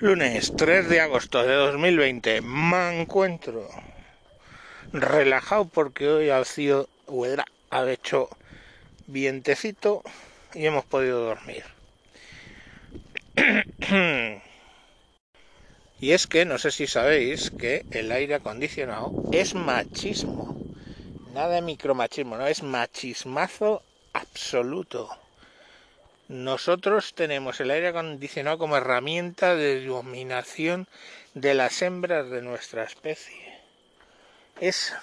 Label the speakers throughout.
Speaker 1: Lunes 3 de agosto de 2020. Me encuentro relajado porque hoy ha sido, ha hecho vientecito y hemos podido dormir. y es que no sé si sabéis que el aire acondicionado es machismo. Nada de micromachismo, no es machismazo absoluto. Nosotros tenemos el aire acondicionado como herramienta de dominación de las hembras de nuestra especie. Es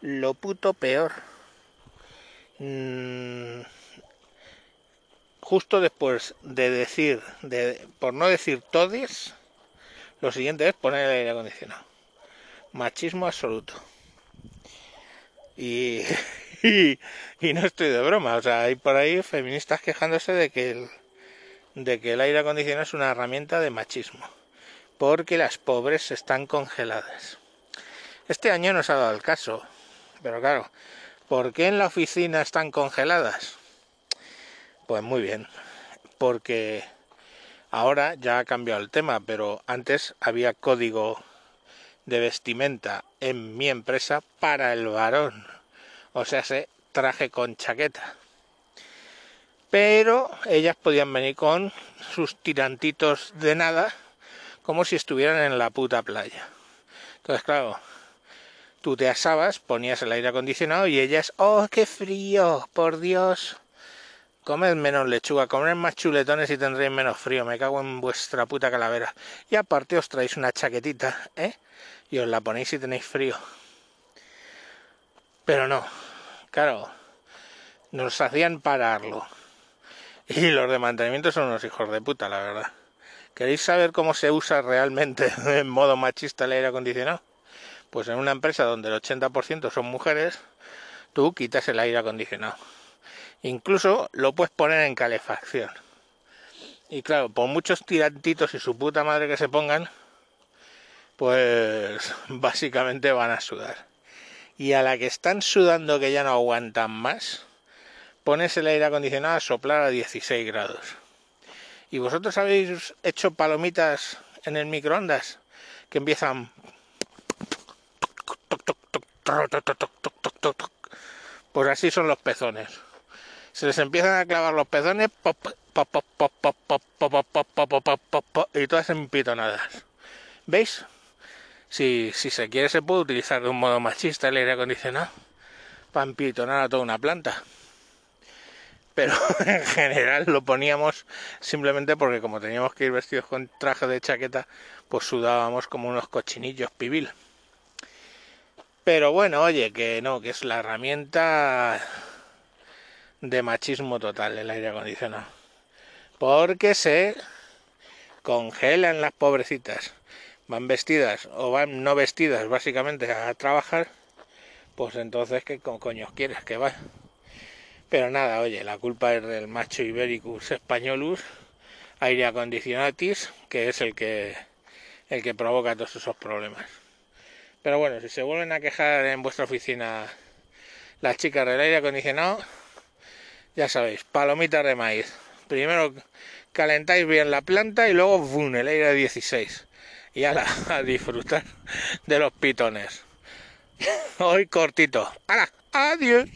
Speaker 1: lo puto peor. Mm, justo después de decir, de, por no decir todes, lo siguiente es poner el aire acondicionado. Machismo absoluto. Y y, no estoy de broma, o sea, hay por ahí feministas quejándose de que el, de que el aire acondicionado es una herramienta de machismo, porque las pobres están congeladas. Este año no se ha dado el caso, pero claro, ¿por qué en la oficina están congeladas? Pues muy bien, porque ahora ya ha cambiado el tema, pero antes había código de vestimenta en mi empresa para el varón o sea, se traje con chaqueta. Pero ellas podían venir con sus tirantitos de nada, como si estuvieran en la puta playa. Entonces, claro, tú te asabas, ponías el aire acondicionado y ellas, ¡oh, qué frío! ¡Por Dios! Comed menos lechuga, comed más chuletones y tendréis menos frío. Me cago en vuestra puta calavera. Y aparte os traéis una chaquetita, ¿eh? Y os la ponéis si tenéis frío. Pero no, claro, nos hacían pararlo. Y los de mantenimiento son unos hijos de puta, la verdad. ¿Queréis saber cómo se usa realmente en modo machista el aire acondicionado? Pues en una empresa donde el 80% son mujeres, tú quitas el aire acondicionado. Incluso lo puedes poner en calefacción. Y claro, por muchos tirantitos y su puta madre que se pongan, pues básicamente van a sudar y a la que están sudando que ya no aguantan más, pones el aire acondicionado a soplar a 16 grados. ¿Y vosotros habéis hecho palomitas en el microondas que empiezan pues así son los pezones. Se les empiezan a clavar los pezones y todas empitonadas. ¿Veis? Si, si se quiere se puede utilizar de un modo machista el aire acondicionado para empitonar a toda una planta. Pero en general lo poníamos simplemente porque como teníamos que ir vestidos con traje de chaqueta, pues sudábamos como unos cochinillos pibil. Pero bueno, oye, que no, que es la herramienta de machismo total el aire acondicionado. Porque se congelan las pobrecitas van vestidas o van no vestidas básicamente a trabajar, pues entonces ¿qué coño quieres que va? Pero nada, oye, la culpa es del macho ibericus españolus aire acondicionatis, que es el que el que provoca todos esos problemas. Pero bueno, si se vuelven a quejar en vuestra oficina las chicas del aire acondicionado, ya sabéis, palomitas de maíz. Primero calentáis bien la planta y luego ¡bum! el aire a 16 y a, a disfrutar de los pitones. Hoy cortito. ¡Adiós!